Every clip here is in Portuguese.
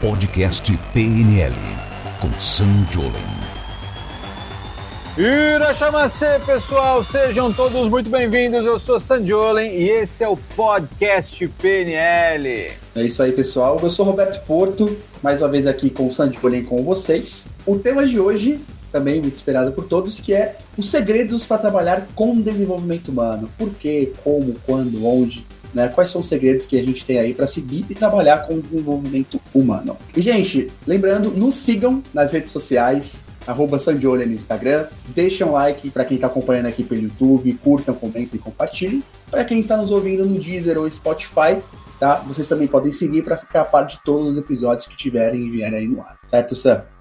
Podcast PNL com Sam Jolen. Irachamacê, pessoal, sejam todos muito bem-vindos. Eu sou Sandiolen e esse é o podcast PNL. É isso aí, pessoal. Eu sou Roberto Porto, mais uma vez aqui com o Sandiolen com vocês. O tema de hoje, também muito esperado por todos, que é os segredos para trabalhar com desenvolvimento humano. Por quê, como, quando, onde, né? Quais são os segredos que a gente tem aí para seguir e trabalhar com o desenvolvimento humano. E, gente, lembrando, nos sigam nas redes sociais, arroba Sandiola no Instagram. Deixem um like para quem está acompanhando aqui pelo YouTube, curtam, comentem e compartilhem. Para quem está nos ouvindo no Deezer ou Spotify, tá? Vocês também podem seguir para ficar a par de todos os episódios que tiverem e vierem aí no ar. Certo, Sam?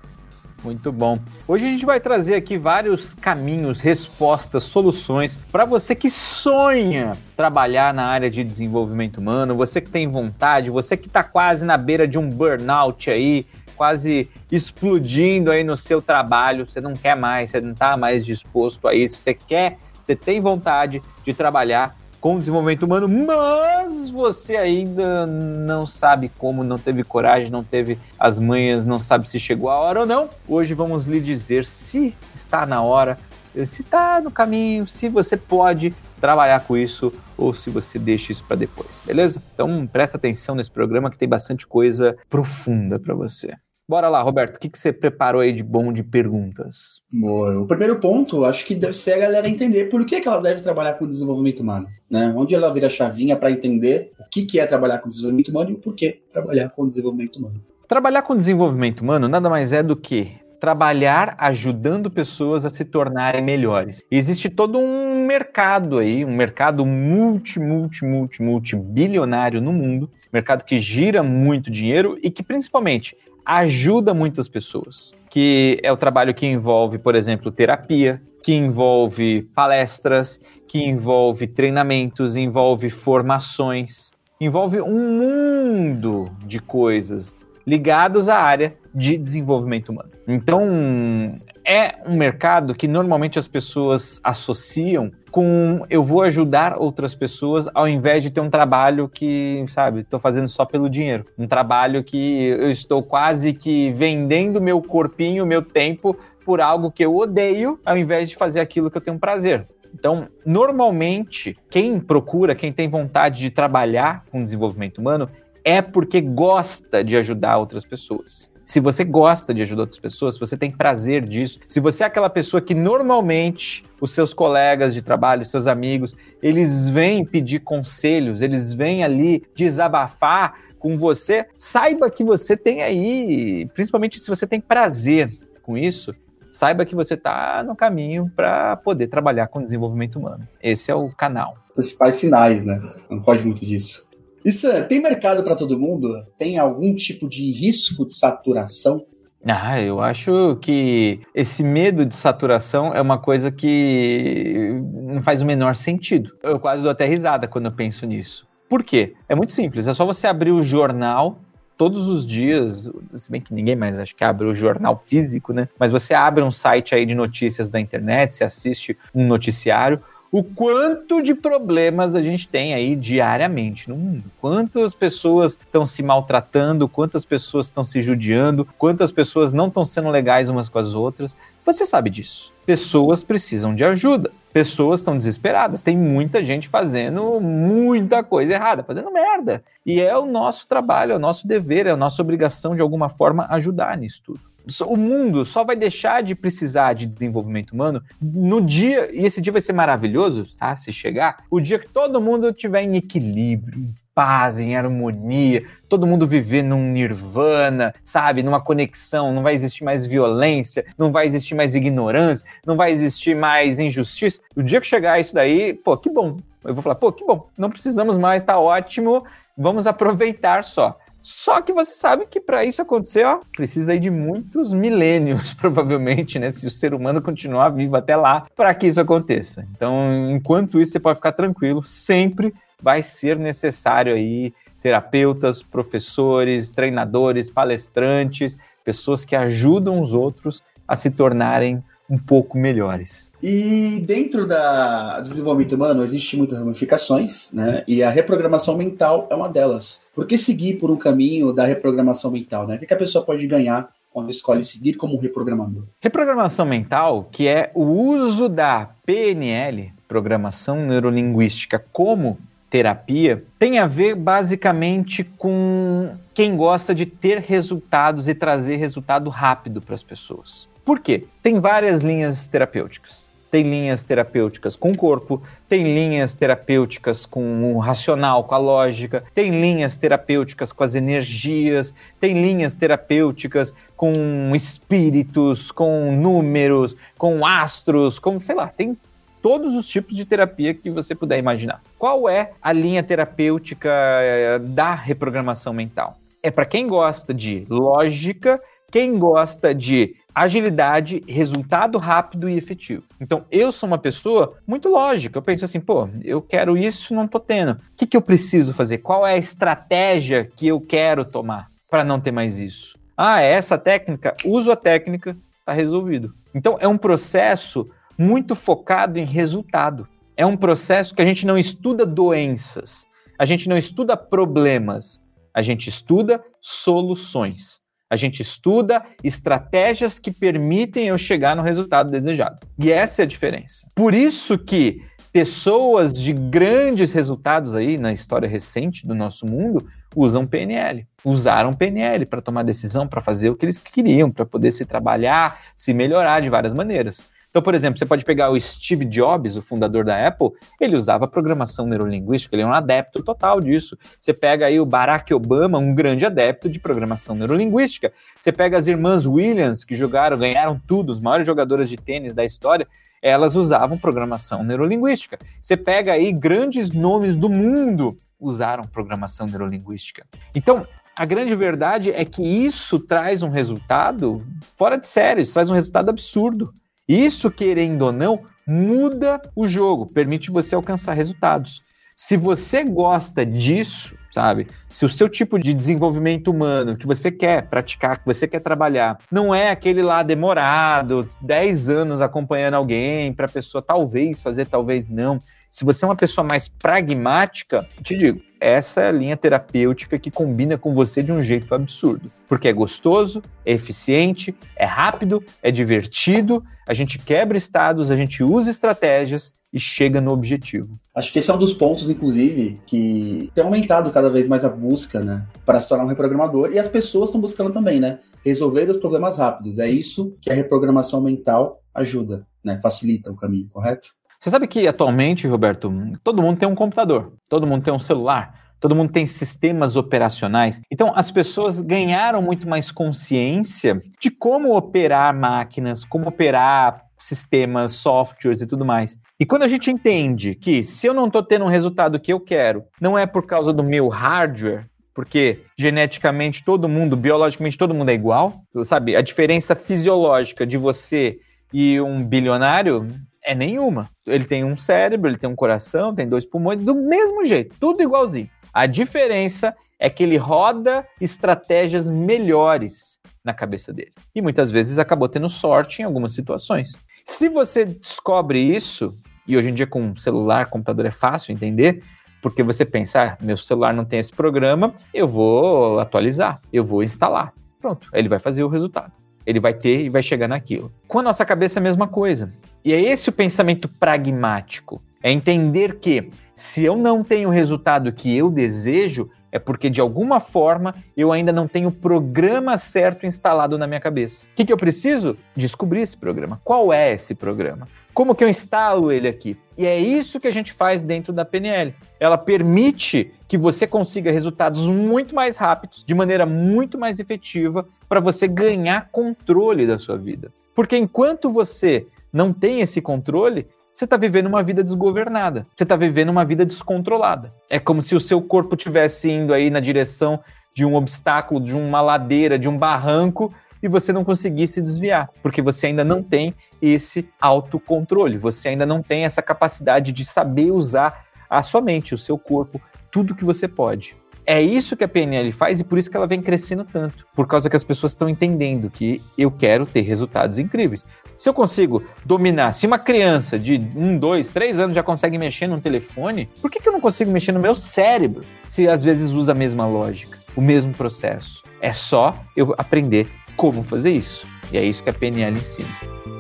Muito bom. Hoje a gente vai trazer aqui vários caminhos, respostas, soluções para você que sonha trabalhar na área de desenvolvimento humano, você que tem vontade, você que está quase na beira de um burnout aí, quase explodindo aí no seu trabalho, você não quer mais, você não está mais disposto a isso, você quer, você tem vontade de trabalhar com desenvolvimento humano, mas você ainda não sabe como, não teve coragem, não teve as manhas, não sabe se chegou a hora ou não. Hoje vamos lhe dizer se está na hora, se está no caminho, se você pode trabalhar com isso ou se você deixa isso para depois, beleza? Então presta atenção nesse programa que tem bastante coisa profunda para você. Bora lá, Roberto, o que, que você preparou aí de bom de perguntas? Boa. O primeiro ponto, acho que deve ser a galera entender por que, que ela deve trabalhar com desenvolvimento humano. Né? Onde ela vira a chavinha para entender o que, que é trabalhar com desenvolvimento humano e o porquê trabalhar com desenvolvimento humano. Trabalhar com desenvolvimento humano nada mais é do que trabalhar ajudando pessoas a se tornarem melhores. Existe todo um mercado aí, um mercado multi, multi, multi, multi bilionário no mundo, mercado que gira muito dinheiro e que principalmente ajuda muitas pessoas. Que é o trabalho que envolve, por exemplo, terapia, que envolve palestras, que envolve treinamentos, envolve formações, envolve um mundo de coisas ligados à área de desenvolvimento humano. Então, é um mercado que normalmente as pessoas associam com eu vou ajudar outras pessoas ao invés de ter um trabalho que, sabe, estou fazendo só pelo dinheiro. Um trabalho que eu estou quase que vendendo meu corpinho, meu tempo por algo que eu odeio, ao invés de fazer aquilo que eu tenho prazer. Então, normalmente, quem procura, quem tem vontade de trabalhar com desenvolvimento humano, é porque gosta de ajudar outras pessoas. Se você gosta de ajudar outras pessoas, se você tem prazer disso, se você é aquela pessoa que normalmente os seus colegas de trabalho, seus amigos, eles vêm pedir conselhos, eles vêm ali desabafar com você, saiba que você tem aí, principalmente se você tem prazer com isso, saiba que você está no caminho para poder trabalhar com desenvolvimento humano. Esse é o canal. Os principais sinais, né? Não pode muito disso. Isso tem mercado para todo mundo? Tem algum tipo de risco de saturação? Ah, eu acho que esse medo de saturação é uma coisa que não faz o menor sentido. Eu quase dou até risada quando eu penso nisso. Por quê? É muito simples, é só você abrir o jornal todos os dias, se bem que ninguém mais acho que abre o jornal físico, né? Mas você abre um site aí de notícias da internet, você assiste um noticiário, o quanto de problemas a gente tem aí diariamente no mundo. Quantas pessoas estão se maltratando, quantas pessoas estão se judiando, quantas pessoas não estão sendo legais umas com as outras. Você sabe disso. Pessoas precisam de ajuda. Pessoas estão desesperadas. Tem muita gente fazendo muita coisa errada, fazendo merda. E é o nosso trabalho, é o nosso dever, é a nossa obrigação de alguma forma ajudar nisso tudo o mundo só vai deixar de precisar de desenvolvimento humano no dia, e esse dia vai ser maravilhoso, tá? Se chegar, o dia que todo mundo estiver em equilíbrio, em paz, em harmonia, todo mundo viver num nirvana, sabe? Numa conexão, não vai existir mais violência, não vai existir mais ignorância, não vai existir mais injustiça. O dia que chegar isso daí, pô, que bom. Eu vou falar, pô, que bom, não precisamos mais, tá ótimo, vamos aproveitar só. Só que você sabe que para isso acontecer, ó, precisa aí de muitos milênios, provavelmente, né? Se o ser humano continuar vivo até lá, para que isso aconteça. Então, enquanto isso, você pode ficar tranquilo, sempre vai ser necessário aí terapeutas, professores, treinadores, palestrantes, pessoas que ajudam os outros a se tornarem um pouco melhores. E dentro da, do desenvolvimento humano existem muitas ramificações, né? E a reprogramação mental é uma delas. Por que seguir por um caminho da reprogramação mental, né? O que a pessoa pode ganhar quando escolhe seguir como reprogramador? Reprogramação mental, que é o uso da PNL, Programação Neurolinguística, como terapia, tem a ver basicamente com quem gosta de ter resultados e trazer resultado rápido para as pessoas. Por quê? Tem várias linhas terapêuticas. Tem linhas terapêuticas com o corpo, tem linhas terapêuticas com o racional, com a lógica, tem linhas terapêuticas com as energias, tem linhas terapêuticas com espíritos, com números, com astros, com sei lá, tem todos os tipos de terapia que você puder imaginar. Qual é a linha terapêutica eh, da reprogramação mental? É para quem gosta de lógica, quem gosta de agilidade, resultado rápido e efetivo. Então, eu sou uma pessoa muito lógica. Eu penso assim, pô, eu quero isso, não tô tendo. O que, que eu preciso fazer? Qual é a estratégia que eu quero tomar para não ter mais isso? Ah, é essa técnica? Uso a técnica, tá resolvido. Então, é um processo muito focado em resultado. É um processo que a gente não estuda doenças, a gente não estuda problemas, a gente estuda soluções. A gente estuda estratégias que permitem eu chegar no resultado desejado. E essa é a diferença. Por isso que pessoas de grandes resultados aí na história recente do nosso mundo usam PNL, usaram PNL para tomar decisão, para fazer o que eles queriam, para poder se trabalhar, se melhorar de várias maneiras. Então, por exemplo, você pode pegar o Steve Jobs, o fundador da Apple, ele usava programação neurolinguística, ele é um adepto total disso. Você pega aí o Barack Obama, um grande adepto de programação neurolinguística. Você pega as irmãs Williams, que jogaram, ganharam tudo, os maiores jogadoras de tênis da história, elas usavam programação neurolinguística. Você pega aí grandes nomes do mundo usaram programação neurolinguística. Então, a grande verdade é que isso traz um resultado fora de série, isso traz um resultado absurdo. Isso, querendo ou não, muda o jogo, permite você alcançar resultados. Se você gosta disso, sabe? Se o seu tipo de desenvolvimento humano que você quer praticar, que você quer trabalhar, não é aquele lá demorado, 10 anos acompanhando alguém para a pessoa talvez fazer, talvez não. Se você é uma pessoa mais pragmática, te digo, essa é a linha terapêutica que combina com você de um jeito absurdo. Porque é gostoso, é eficiente, é rápido, é divertido, a gente quebra estados, a gente usa estratégias e chega no objetivo. Acho que esse é um dos pontos, inclusive, que tem aumentado cada vez mais a busca, né, para se tornar um reprogramador e as pessoas estão buscando também, né, resolver os problemas rápidos. É isso que a reprogramação mental ajuda, né, facilita o caminho, correto? Você sabe que atualmente, Roberto, todo mundo tem um computador, todo mundo tem um celular, todo mundo tem sistemas operacionais. Então, as pessoas ganharam muito mais consciência de como operar máquinas, como operar sistemas, softwares e tudo mais. E quando a gente entende que se eu não estou tendo um resultado que eu quero, não é por causa do meu hardware, porque geneticamente todo mundo, biologicamente todo mundo é igual, sabe? A diferença fisiológica de você e um bilionário é nenhuma. Ele tem um cérebro, ele tem um coração, tem dois pulmões, do mesmo jeito, tudo igualzinho. A diferença é que ele roda estratégias melhores na cabeça dele. E muitas vezes acabou tendo sorte em algumas situações. Se você descobre isso, e hoje em dia com celular, computador é fácil entender, porque você pensa, ah, meu celular não tem esse programa, eu vou atualizar, eu vou instalar. Pronto, ele vai fazer o resultado. Ele vai ter e vai chegar naquilo. Com a nossa cabeça é a mesma coisa. E é esse o pensamento pragmático. É entender que se eu não tenho o resultado que eu desejo, é porque de alguma forma eu ainda não tenho o programa certo instalado na minha cabeça. O que, que eu preciso? Descobrir esse programa. Qual é esse programa? Como que eu instalo ele aqui? E é isso que a gente faz dentro da PNL. Ela permite que você consiga resultados muito mais rápidos, de maneira muito mais efetiva, para você ganhar controle da sua vida. Porque enquanto você não tem esse controle, você está vivendo uma vida desgovernada. Você está vivendo uma vida descontrolada. É como se o seu corpo estivesse indo aí na direção de um obstáculo, de uma ladeira, de um barranco, e você não conseguisse desviar, porque você ainda não tem esse autocontrole, você ainda não tem essa capacidade de saber usar a sua mente, o seu corpo, tudo que você pode. É isso que a PNL faz e por isso que ela vem crescendo tanto. Por causa que as pessoas estão entendendo que eu quero ter resultados incríveis. Se eu consigo dominar, se uma criança de um, dois, três anos já consegue mexer num telefone, por que, que eu não consigo mexer no meu cérebro se às vezes usa a mesma lógica, o mesmo processo? É só eu aprender como fazer isso. E é isso que a PNL ensina.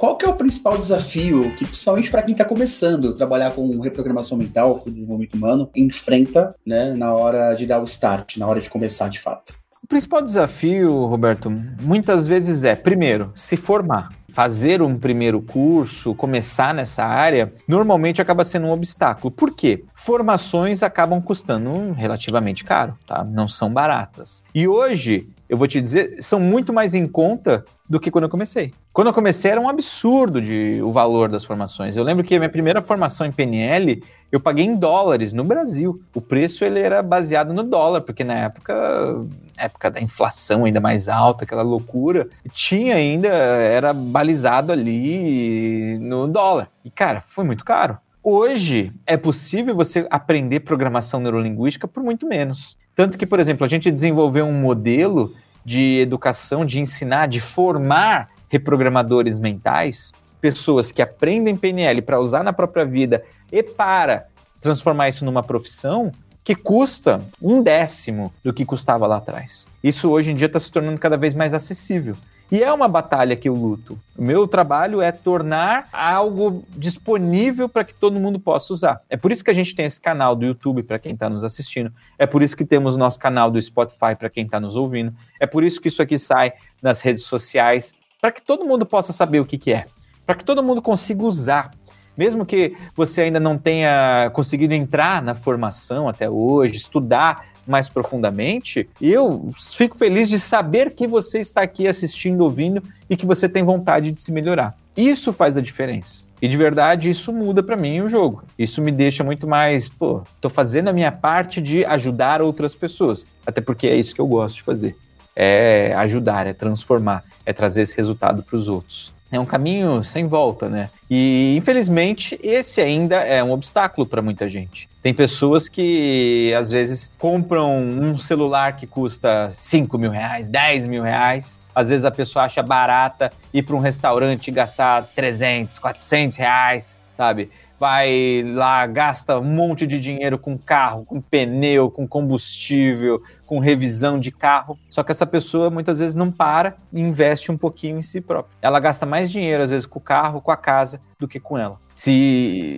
Qual que é o principal desafio que, principalmente para quem está começando a trabalhar com reprogramação mental, com desenvolvimento humano, enfrenta né, na hora de dar o start, na hora de começar de fato? O principal desafio, Roberto, muitas vezes é, primeiro, se formar fazer um primeiro curso, começar nessa área, normalmente acaba sendo um obstáculo. Por quê? Formações acabam custando relativamente caro, tá? Não são baratas. E hoje, eu vou te dizer, são muito mais em conta do que quando eu comecei. Quando eu comecei era um absurdo de, o valor das formações. Eu lembro que a minha primeira formação em PNL eu paguei em dólares no Brasil. O preço ele era baseado no dólar, porque na época, época da inflação ainda mais alta, aquela loucura, tinha ainda, era balizado ali no dólar. E cara, foi muito caro. Hoje é possível você aprender programação neurolinguística por muito menos. Tanto que, por exemplo, a gente desenvolveu um modelo de educação, de ensinar, de formar reprogramadores mentais, pessoas que aprendem PNL para usar na própria vida e para transformar isso numa profissão que custa um décimo do que custava lá atrás. Isso hoje em dia está se tornando cada vez mais acessível. E é uma batalha que eu luto. O meu trabalho é tornar algo disponível para que todo mundo possa usar. É por isso que a gente tem esse canal do YouTube para quem está nos assistindo. É por isso que temos o nosso canal do Spotify para quem está nos ouvindo. É por isso que isso aqui sai nas redes sociais, para que todo mundo possa saber o que, que é. Para que todo mundo consiga usar. Mesmo que você ainda não tenha conseguido entrar na formação até hoje, estudar mais profundamente, eu fico feliz de saber que você está aqui assistindo, ouvindo e que você tem vontade de se melhorar. Isso faz a diferença. E de verdade, isso muda para mim o jogo. Isso me deixa muito mais, pô, tô fazendo a minha parte de ajudar outras pessoas. Até porque é isso que eu gosto de fazer. É ajudar, é transformar, é trazer esse resultado para os outros é um caminho sem volta, né? E infelizmente esse ainda é um obstáculo para muita gente. Tem pessoas que às vezes compram um celular que custa 5 mil reais, 10 mil reais. Às vezes a pessoa acha barata ir para um restaurante e gastar 300, 400 reais, sabe? Vai lá, gasta um monte de dinheiro com carro, com pneu, com combustível, com revisão de carro. Só que essa pessoa muitas vezes não para e investe um pouquinho em si própria. Ela gasta mais dinheiro, às vezes, com o carro, com a casa, do que com ela. Se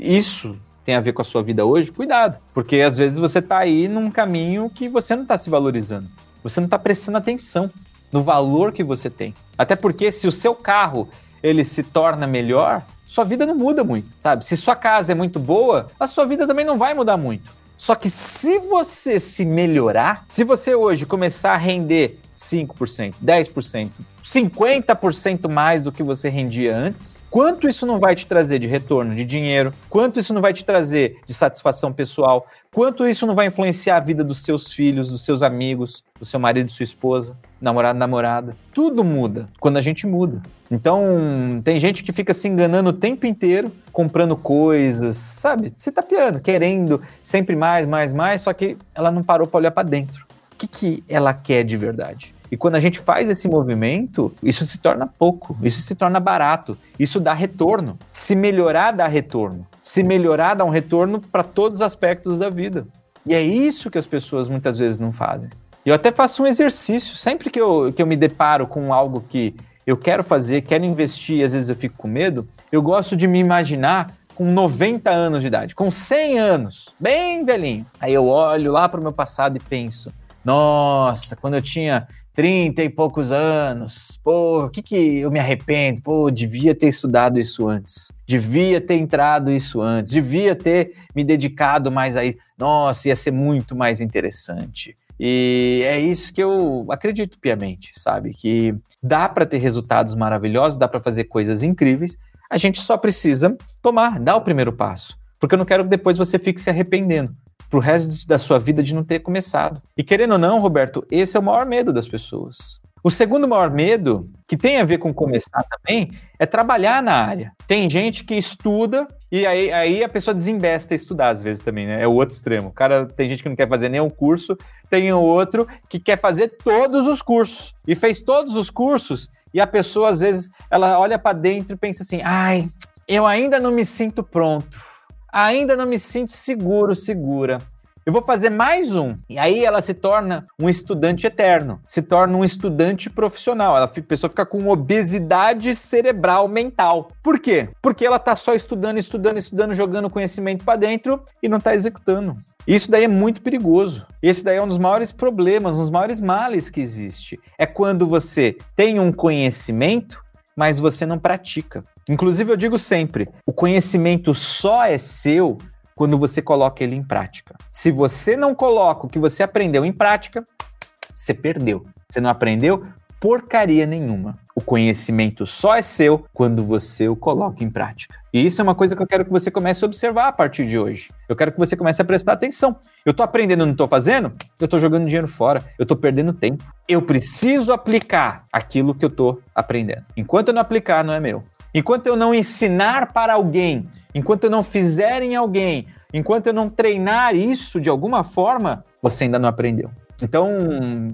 isso tem a ver com a sua vida hoje, cuidado, porque às vezes você está aí num caminho que você não está se valorizando, você não está prestando atenção no valor que você tem. Até porque se o seu carro ele se torna melhor, sua vida não muda muito, sabe? Se sua casa é muito boa, a sua vida também não vai mudar muito. Só que se você se melhorar, se você hoje começar a render 5%, 10%, 50% mais do que você rendia antes, quanto isso não vai te trazer de retorno de dinheiro, quanto isso não vai te trazer de satisfação pessoal, quanto isso não vai influenciar a vida dos seus filhos, dos seus amigos, do seu marido, sua esposa, namorado, namorada. Tudo muda quando a gente muda. Então, tem gente que fica se enganando o tempo inteiro, comprando coisas, sabe? Se tapeando, querendo sempre mais, mais, mais, só que ela não parou para olhar para dentro. Que, que ela quer de verdade? E quando a gente faz esse movimento, isso se torna pouco, isso se torna barato, isso dá retorno. Se melhorar, dá retorno. Se melhorar, dá um retorno para todos os aspectos da vida. E é isso que as pessoas muitas vezes não fazem. Eu até faço um exercício, sempre que eu, que eu me deparo com algo que eu quero fazer, quero investir e às vezes eu fico com medo, eu gosto de me imaginar com 90 anos de idade, com 100 anos, bem velhinho. Aí eu olho lá para o meu passado e penso: nossa, quando eu tinha 30 e poucos anos, pô, o que que eu me arrependo? Pô, devia ter estudado isso antes, devia ter entrado isso antes, devia ter me dedicado mais a isso. Nossa, ia ser muito mais interessante. E é isso que eu acredito piamente, sabe? Que dá para ter resultados maravilhosos, dá para fazer coisas incríveis, a gente só precisa tomar, dar o primeiro passo. Porque eu não quero que depois você fique se arrependendo pro resto da sua vida de não ter começado. E querendo ou não, Roberto, esse é o maior medo das pessoas. O segundo maior medo, que tem a ver com começar também, é trabalhar na área. Tem gente que estuda E aí, aí a pessoa desinvesta a estudar, às vezes, também, né? É o outro extremo. O cara, tem gente que não quer fazer nenhum curso, tem o outro que quer fazer todos os cursos. E fez todos os cursos, e a pessoa, às vezes, ela olha para dentro e pensa assim: ai, eu ainda não me sinto pronto. Ainda não me sinto seguro, segura eu vou fazer mais um. E aí ela se torna um estudante eterno, se torna um estudante profissional. Ela, a pessoa fica com obesidade cerebral mental. Por quê? Porque ela tá só estudando, estudando, estudando, jogando conhecimento para dentro e não tá executando. Isso daí é muito perigoso. Esse daí é um dos maiores problemas, um dos maiores males que existe. É quando você tem um conhecimento, mas você não pratica. Inclusive, eu digo sempre: o conhecimento só é seu quando você coloca ele em prática. Se você não coloca o que você aprendeu em prática, você perdeu. Você não aprendeu porcaria nenhuma. O conhecimento só é seu quando você o coloca em prática. E isso é uma coisa que eu quero que você comece a observar a partir de hoje. Eu quero que você comece a prestar atenção. Eu estou aprendendo não estou fazendo? Eu estou jogando dinheiro fora. Eu estou perdendo tempo. Eu preciso aplicar aquilo que eu estou aprendendo. Enquanto eu não aplicar, não é meu. Enquanto eu não ensinar para alguém, enquanto eu não fizer em alguém, enquanto eu não treinar isso de alguma forma, você ainda não aprendeu. Então,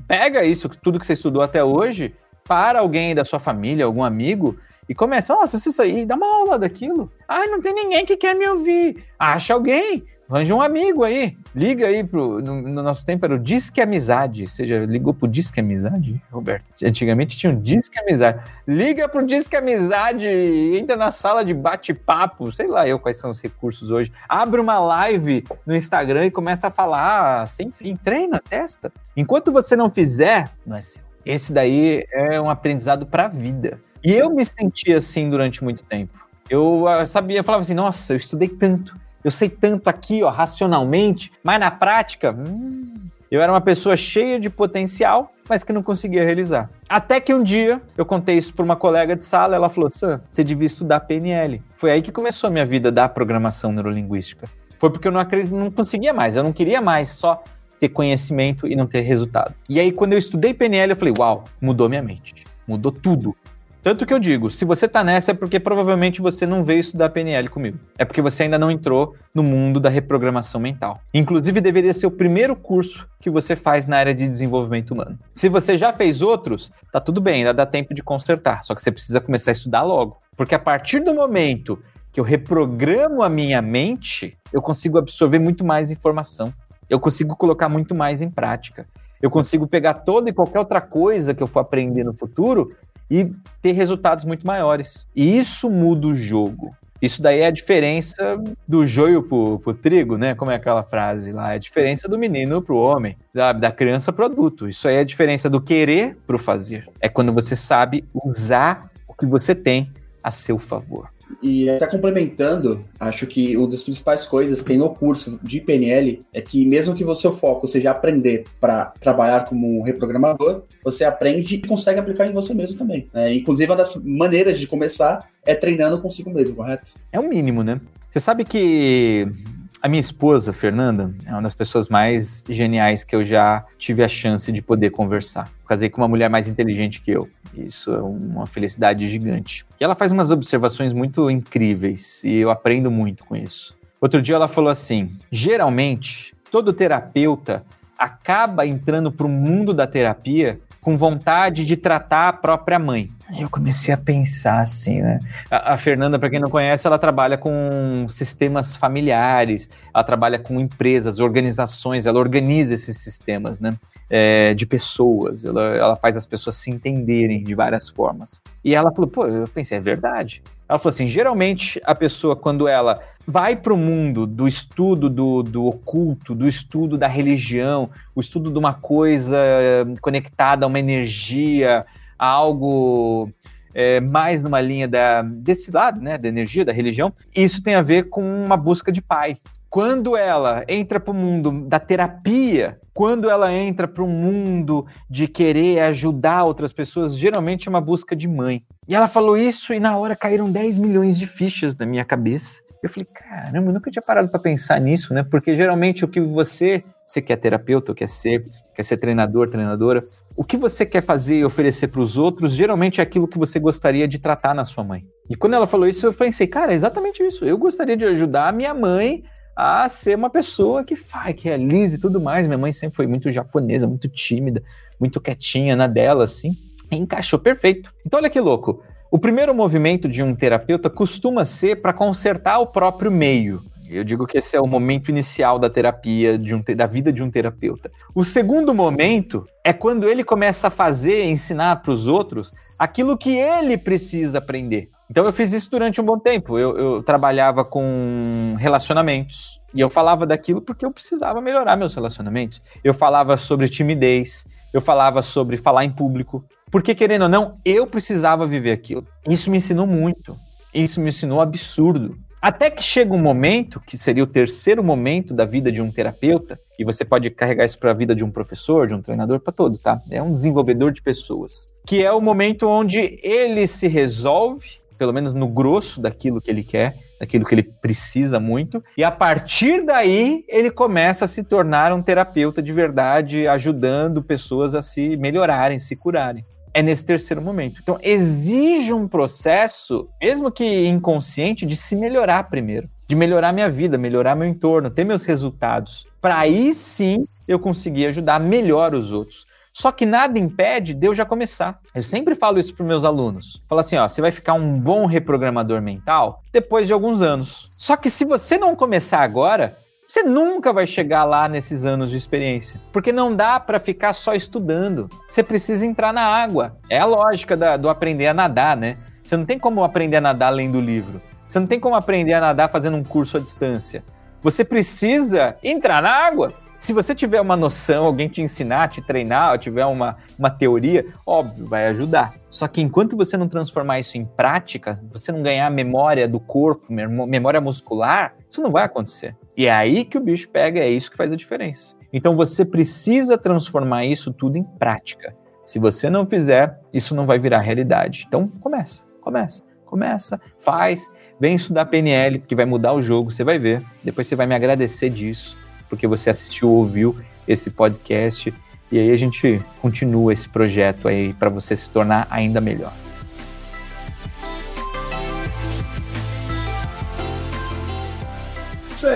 pega isso, tudo que você estudou até hoje, para alguém da sua família, algum amigo, e começa, nossa, isso aí, dá uma aula daquilo. Ah, não tem ninguém que quer me ouvir. Acha alguém, Arranja um amigo aí. Liga aí pro. No, no, nosso tempo era o Disque Amizade. Você já ligou pro Disque Amizade, Roberto? Antigamente tinha um Disque Amizade. Liga pro Disque Amizade, entra na sala de bate-papo, sei lá eu quais são os recursos hoje. Abre uma live no Instagram e começa a falar sem fim. Treina, testa. Enquanto você não fizer, não é seu. Esse daí é um aprendizado para a vida. E eu me senti assim durante muito tempo. Eu uh, sabia, eu falava assim, nossa, eu estudei tanto eu sei tanto aqui, ó, racionalmente, mas na prática, hum, eu era uma pessoa cheia de potencial, mas que não conseguia realizar. Até que um dia eu contei isso para uma colega de sala, ela falou: Sam, você devia estudar PNL. Foi aí que começou a minha vida da programação neurolinguística. Foi porque eu não, não conseguia mais, eu não queria mais só ter conhecimento e não ter resultado. E aí, quando eu estudei PNL, eu falei: Uau, mudou minha mente, mudou tudo. Tanto que eu digo, se você tá nessa é porque provavelmente você não veio estudar PNL comigo. É porque você ainda não entrou no mundo da reprogramação mental. Inclusive, deveria ser o primeiro curso que você faz na área de desenvolvimento humano. Se você já fez outros, tá tudo bem, ainda dá tempo de consertar. Só que você precisa começar a estudar logo. Porque a partir do momento que eu reprogramo a minha mente, eu consigo absorver muito mais informação. Eu consigo colocar muito mais em prática. Eu consigo pegar toda e qualquer outra coisa que eu for aprender no futuro e ter resultados muito maiores. E isso muda o jogo. Isso daí é a diferença do joio pro, pro trigo, né? Como é aquela frase lá? É a diferença do menino pro homem, sabe? Da criança pro adulto. Isso aí é a diferença do querer pro fazer. É quando você sabe usar o que você tem a seu favor. E até complementando, acho que uma das principais coisas que tem no curso de PNL é que mesmo que o seu foco seja aprender para trabalhar como reprogramador, você aprende e consegue aplicar em você mesmo também. Né? Inclusive, uma das maneiras de começar é treinando consigo mesmo, correto? É o mínimo, né? Você sabe que a minha esposa, Fernanda, é uma das pessoas mais geniais que eu já tive a chance de poder conversar. Casei com uma mulher mais inteligente que eu. Isso é uma felicidade gigante. E ela faz umas observações muito incríveis e eu aprendo muito com isso. Outro dia ela falou assim: geralmente, todo terapeuta acaba entrando para o mundo da terapia com vontade de tratar a própria mãe. Eu comecei a pensar assim, né? A, a Fernanda, para quem não conhece, ela trabalha com sistemas familiares, ela trabalha com empresas, organizações, ela organiza esses sistemas, né? É, de pessoas, ela, ela faz as pessoas se entenderem de várias formas. E ela falou, pô, eu pensei, é verdade. Ela falou assim: geralmente a pessoa, quando ela vai para o mundo do estudo do, do oculto, do estudo da religião, o estudo de uma coisa conectada a uma energia, a algo é, mais numa linha da, desse lado, né, da energia, da religião, isso tem a ver com uma busca de pai. Quando ela entra para o mundo da terapia, quando ela entra para o mundo de querer ajudar outras pessoas, geralmente é uma busca de mãe. E ela falou isso e na hora caíram 10 milhões de fichas na minha cabeça. Eu falei, caramba, eu nunca tinha parado para pensar nisso, né? Porque geralmente o que você Você quer terapeuta, quer ser, quer ser treinador, treinadora? O que você quer fazer e oferecer para os outros, geralmente é aquilo que você gostaria de tratar na sua mãe. E quando ela falou isso, eu pensei, cara, é exatamente isso. Eu gostaria de ajudar a minha mãe a ser uma pessoa que faz, que realize e tudo mais. Minha mãe sempre foi muito japonesa, muito tímida, muito quietinha na dela, assim. E encaixou perfeito. Então, olha que louco. O primeiro movimento de um terapeuta costuma ser para consertar o próprio meio. Eu digo que esse é o momento inicial da terapia, um, da vida de um terapeuta. O segundo momento é quando ele começa a fazer, ensinar para os outros aquilo que ele precisa aprender. Então eu fiz isso durante um bom tempo. Eu, eu trabalhava com relacionamentos e eu falava daquilo porque eu precisava melhorar meus relacionamentos. Eu falava sobre timidez, eu falava sobre falar em público, porque querendo ou não, eu precisava viver aquilo. Isso me ensinou muito. Isso me ensinou absurdo. Até que chega um momento, que seria o terceiro momento da vida de um terapeuta, e você pode carregar isso para a vida de um professor, de um treinador, para todo, tá? É um desenvolvedor de pessoas. Que é o momento onde ele se resolve, pelo menos no grosso daquilo que ele quer, daquilo que ele precisa muito, e a partir daí ele começa a se tornar um terapeuta de verdade, ajudando pessoas a se melhorarem, se curarem é nesse terceiro momento. Então, exige um processo, mesmo que inconsciente, de se melhorar primeiro, de melhorar minha vida, melhorar meu entorno, ter meus resultados, para aí sim eu conseguir ajudar melhor os outros. Só que nada impede de eu já começar. Eu sempre falo isso para meus alunos. Falo assim, ó, você vai ficar um bom reprogramador mental depois de alguns anos. Só que se você não começar agora, você nunca vai chegar lá nesses anos de experiência, porque não dá para ficar só estudando. Você precisa entrar na água. É a lógica da, do aprender a nadar, né? Você não tem como aprender a nadar lendo livro. Você não tem como aprender a nadar fazendo um curso à distância. Você precisa entrar na água. Se você tiver uma noção, alguém te ensinar, te treinar, tiver uma, uma teoria, óbvio, vai ajudar. Só que enquanto você não transformar isso em prática, você não ganhar memória do corpo, memória muscular, isso não vai acontecer. E é aí que o bicho pega, é isso que faz a diferença. Então você precisa transformar isso tudo em prática. Se você não fizer, isso não vai virar realidade. Então começa, começa, começa, faz, vem estudar PNL, que vai mudar o jogo, você vai ver. Depois você vai me agradecer disso porque você assistiu, ouviu esse podcast. E aí a gente continua esse projeto aí para você se tornar ainda melhor.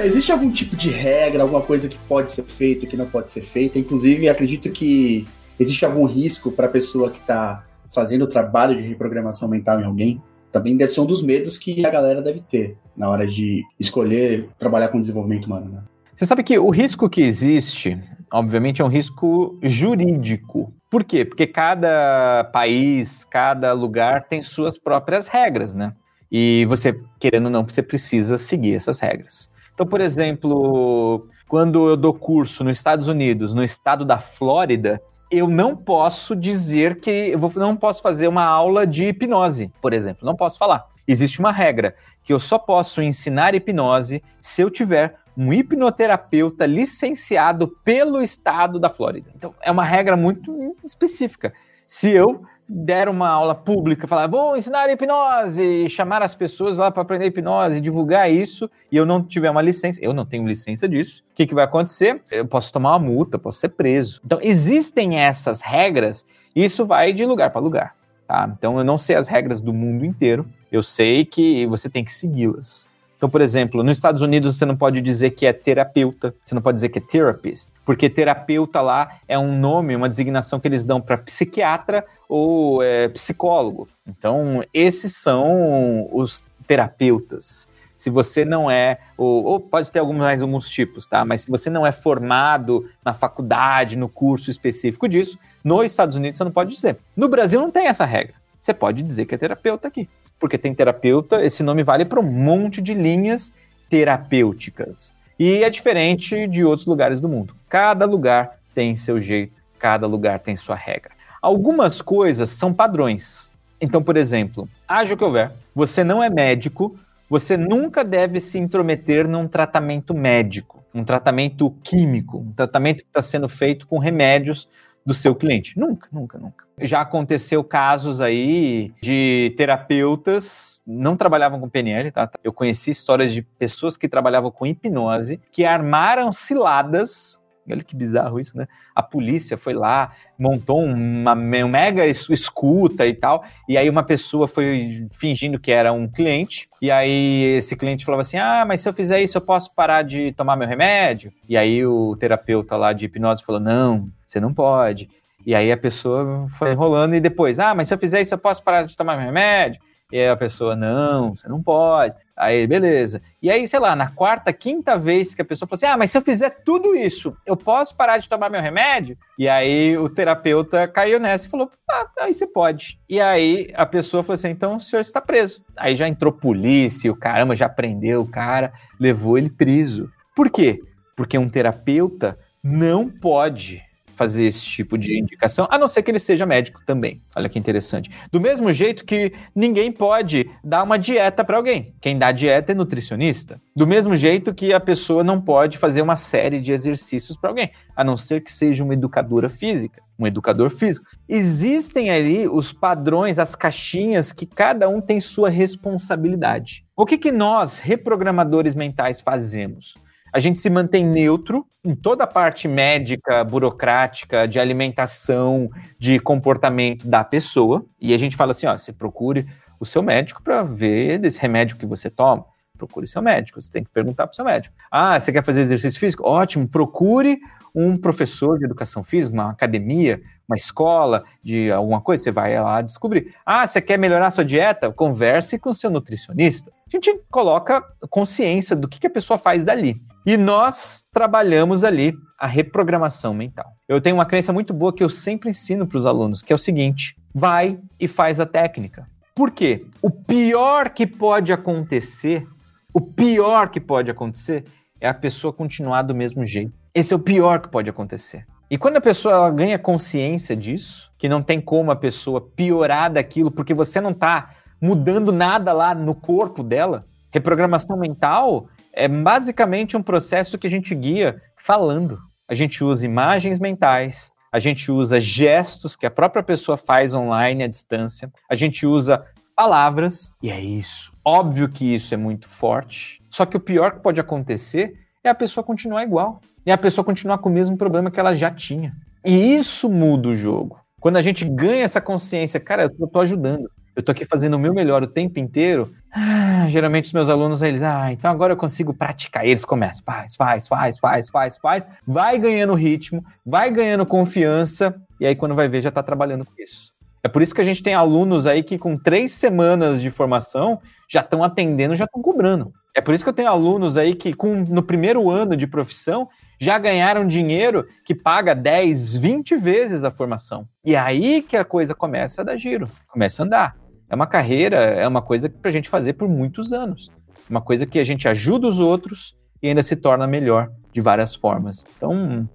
Existe algum tipo de regra, alguma coisa que pode ser feita que não pode ser feita? Inclusive, acredito que existe algum risco para a pessoa que está fazendo o trabalho de reprogramação mental em alguém? Também deve ser um dos medos que a galera deve ter na hora de escolher trabalhar com desenvolvimento humano. Né? Você sabe que o risco que existe, obviamente, é um risco jurídico. Por quê? Porque cada país, cada lugar tem suas próprias regras, né? E você, querendo ou não, você precisa seguir essas regras. Então, por exemplo, quando eu dou curso nos Estados Unidos, no estado da Flórida, eu não posso dizer que eu não posso fazer uma aula de hipnose, por exemplo, não posso falar. Existe uma regra que eu só posso ensinar hipnose se eu tiver um hipnoterapeuta licenciado pelo estado da Flórida. Então, é uma regra muito específica. Se eu der uma aula pública, falar, vou ensinar hipnose, chamar as pessoas lá para aprender hipnose, divulgar isso, e eu não tiver uma licença, eu não tenho licença disso, o que, que vai acontecer? Eu posso tomar uma multa, posso ser preso. Então, existem essas regras, e isso vai de lugar para lugar. Tá? Então, eu não sei as regras do mundo inteiro, eu sei que você tem que segui-las. Então, por exemplo, nos Estados Unidos você não pode dizer que é terapeuta, você não pode dizer que é therapist, porque terapeuta lá é um nome, uma designação que eles dão para psiquiatra ou é, psicólogo. Então, esses são os terapeutas. Se você não é, ou, ou, pode ter alguns, mais alguns tipos, tá? Mas se você não é formado na faculdade, no curso específico disso, nos Estados Unidos você não pode dizer. No Brasil não tem essa regra. Você pode dizer que é terapeuta aqui porque tem terapeuta, esse nome vale para um monte de linhas terapêuticas. E é diferente de outros lugares do mundo. Cada lugar tem seu jeito, cada lugar tem sua regra. Algumas coisas são padrões. Então, por exemplo, haja o que houver, você não é médico, você nunca deve se intrometer num tratamento médico, um tratamento químico, um tratamento que está sendo feito com remédios do seu cliente. Nunca, nunca, nunca. Já aconteceu casos aí de terapeutas não trabalhavam com PNL, tá? Eu conheci histórias de pessoas que trabalhavam com hipnose, que armaram ciladas Olha que bizarro isso, né? A polícia foi lá, montou uma, mega escuta e tal, e aí uma pessoa foi fingindo que era um cliente, e aí esse cliente falava assim: Ah, mas se eu fizer isso, eu posso parar de tomar meu remédio? E aí o terapeuta lá de hipnose falou: Não, você não pode. E aí a pessoa foi enrolando e depois, ah, mas se eu fizer isso, eu posso parar de tomar meu remédio? E aí a pessoa, não, você não pode. Aí, beleza. E aí, sei lá, na quarta, quinta vez que a pessoa falou assim: ah, mas se eu fizer tudo isso, eu posso parar de tomar meu remédio? E aí o terapeuta caiu nessa e falou: ah, aí você pode. E aí a pessoa falou assim: então o senhor está preso. Aí já entrou polícia, o caramba, já prendeu o cara, levou ele preso. Por quê? Porque um terapeuta não pode fazer esse tipo de indicação, a não ser que ele seja médico também. Olha que interessante. Do mesmo jeito que ninguém pode dar uma dieta para alguém. Quem dá dieta é nutricionista. Do mesmo jeito que a pessoa não pode fazer uma série de exercícios para alguém, a não ser que seja uma educadora física, um educador físico. Existem ali os padrões, as caixinhas que cada um tem sua responsabilidade. O que, que nós, reprogramadores mentais, fazemos? A gente se mantém neutro em toda a parte médica, burocrática, de alimentação, de comportamento da pessoa. E a gente fala assim: ó, você procure o seu médico para ver desse remédio que você toma. Procure seu médico, você tem que perguntar para o seu médico. Ah, você quer fazer exercício físico? Ótimo, procure um professor de educação física, uma academia, uma escola de alguma coisa, você vai lá descobrir. Ah, você quer melhorar sua dieta? Converse com seu nutricionista. A gente coloca consciência do que, que a pessoa faz dali. E nós trabalhamos ali a reprogramação mental. Eu tenho uma crença muito boa que eu sempre ensino para os alunos, que é o seguinte: vai e faz a técnica. Por quê? O pior que pode acontecer, o pior que pode acontecer é a pessoa continuar do mesmo jeito. Esse é o pior que pode acontecer. E quando a pessoa ganha consciência disso, que não tem como a pessoa piorar daquilo, porque você não está mudando nada lá no corpo dela, reprogramação mental é basicamente um processo que a gente guia falando. A gente usa imagens mentais, a gente usa gestos que a própria pessoa faz online à distância, a gente usa palavras, e é isso. Óbvio que isso é muito forte, só que o pior que pode acontecer é a pessoa continuar igual. E a pessoa continuar com o mesmo problema que ela já tinha. E isso muda o jogo. Quando a gente ganha essa consciência, cara, eu tô ajudando. Eu tô aqui fazendo o meu melhor o tempo inteiro. Ah, geralmente os meus alunos, eles, ah, então agora eu consigo praticar. Eles começam, faz, faz, faz, faz, faz, faz. Vai ganhando ritmo, vai ganhando confiança. E aí quando vai ver, já tá trabalhando com isso. É por isso que a gente tem alunos aí que com três semanas de formação já estão atendendo, já estão cobrando. É por isso que eu tenho alunos aí que, com, no primeiro ano de profissão, já ganharam dinheiro que paga 10, 20 vezes a formação. E aí que a coisa começa a dar giro, começa a andar. É uma carreira, é uma coisa para a gente fazer por muitos anos. Uma coisa que a gente ajuda os outros e ainda se torna melhor de várias formas. Então,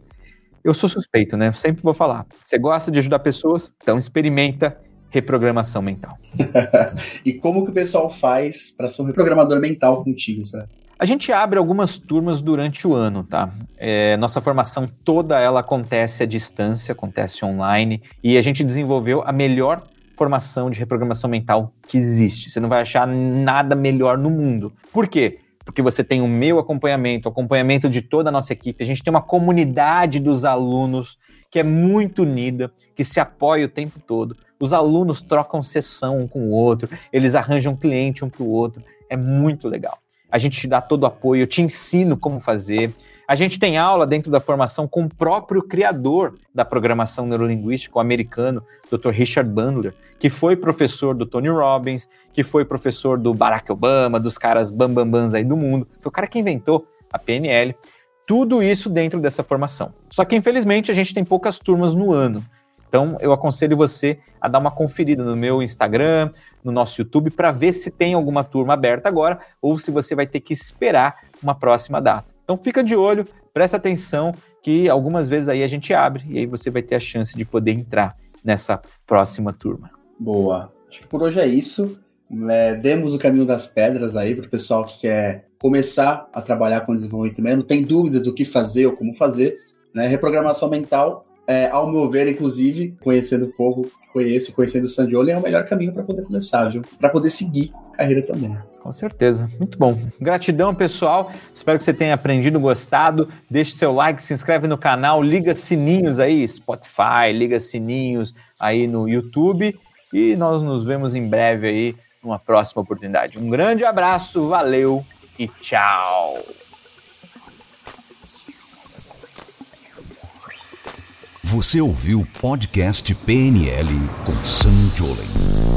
eu sou suspeito, né? sempre vou falar. Você gosta de ajudar pessoas? Então experimenta reprogramação mental. e como que o pessoal faz para ser um reprogramador mental contigo, sabe? A gente abre algumas turmas durante o ano, tá? É, nossa formação toda ela acontece à distância, acontece online, e a gente desenvolveu a melhor formação de reprogramação mental que existe. Você não vai achar nada melhor no mundo. Por quê? Porque você tem o meu acompanhamento, o acompanhamento de toda a nossa equipe. A gente tem uma comunidade dos alunos que é muito unida, que se apoia o tempo todo. Os alunos trocam sessão um com o outro, eles arranjam cliente um para o outro. É muito legal. A gente te dá todo o apoio, eu te ensino como fazer. A gente tem aula dentro da formação com o próprio criador da programação neurolinguística, o americano, Dr. Richard Bandler, que foi professor do Tony Robbins, que foi professor do Barack Obama, dos caras bambambans aí do mundo. Foi o cara que inventou a PNL. Tudo isso dentro dessa formação. Só que, infelizmente, a gente tem poucas turmas no ano. Então, eu aconselho você a dar uma conferida no meu Instagram, no nosso YouTube, para ver se tem alguma turma aberta agora ou se você vai ter que esperar uma próxima data. Então, fica de olho, presta atenção, que algumas vezes aí a gente abre e aí você vai ter a chance de poder entrar nessa próxima turma. Boa. Acho que por hoje é isso. É, demos o caminho das pedras aí para o pessoal que quer começar a trabalhar com desenvolvimento humano, tem dúvidas do que fazer ou como fazer. Né? Reprogramação mental é, ao meu ver, inclusive, conhecendo o povo que conhecendo o Sandioli, é o melhor caminho para poder começar? Para poder seguir carreira também. Com certeza. Muito bom. Gratidão, pessoal. Espero que você tenha aprendido, gostado. Deixe seu like, se inscreve no canal, liga sininhos aí, Spotify, liga sininhos aí no YouTube. E nós nos vemos em breve aí, numa próxima oportunidade. Um grande abraço, valeu e tchau. Você ouviu o podcast PNL com Sam Jolen.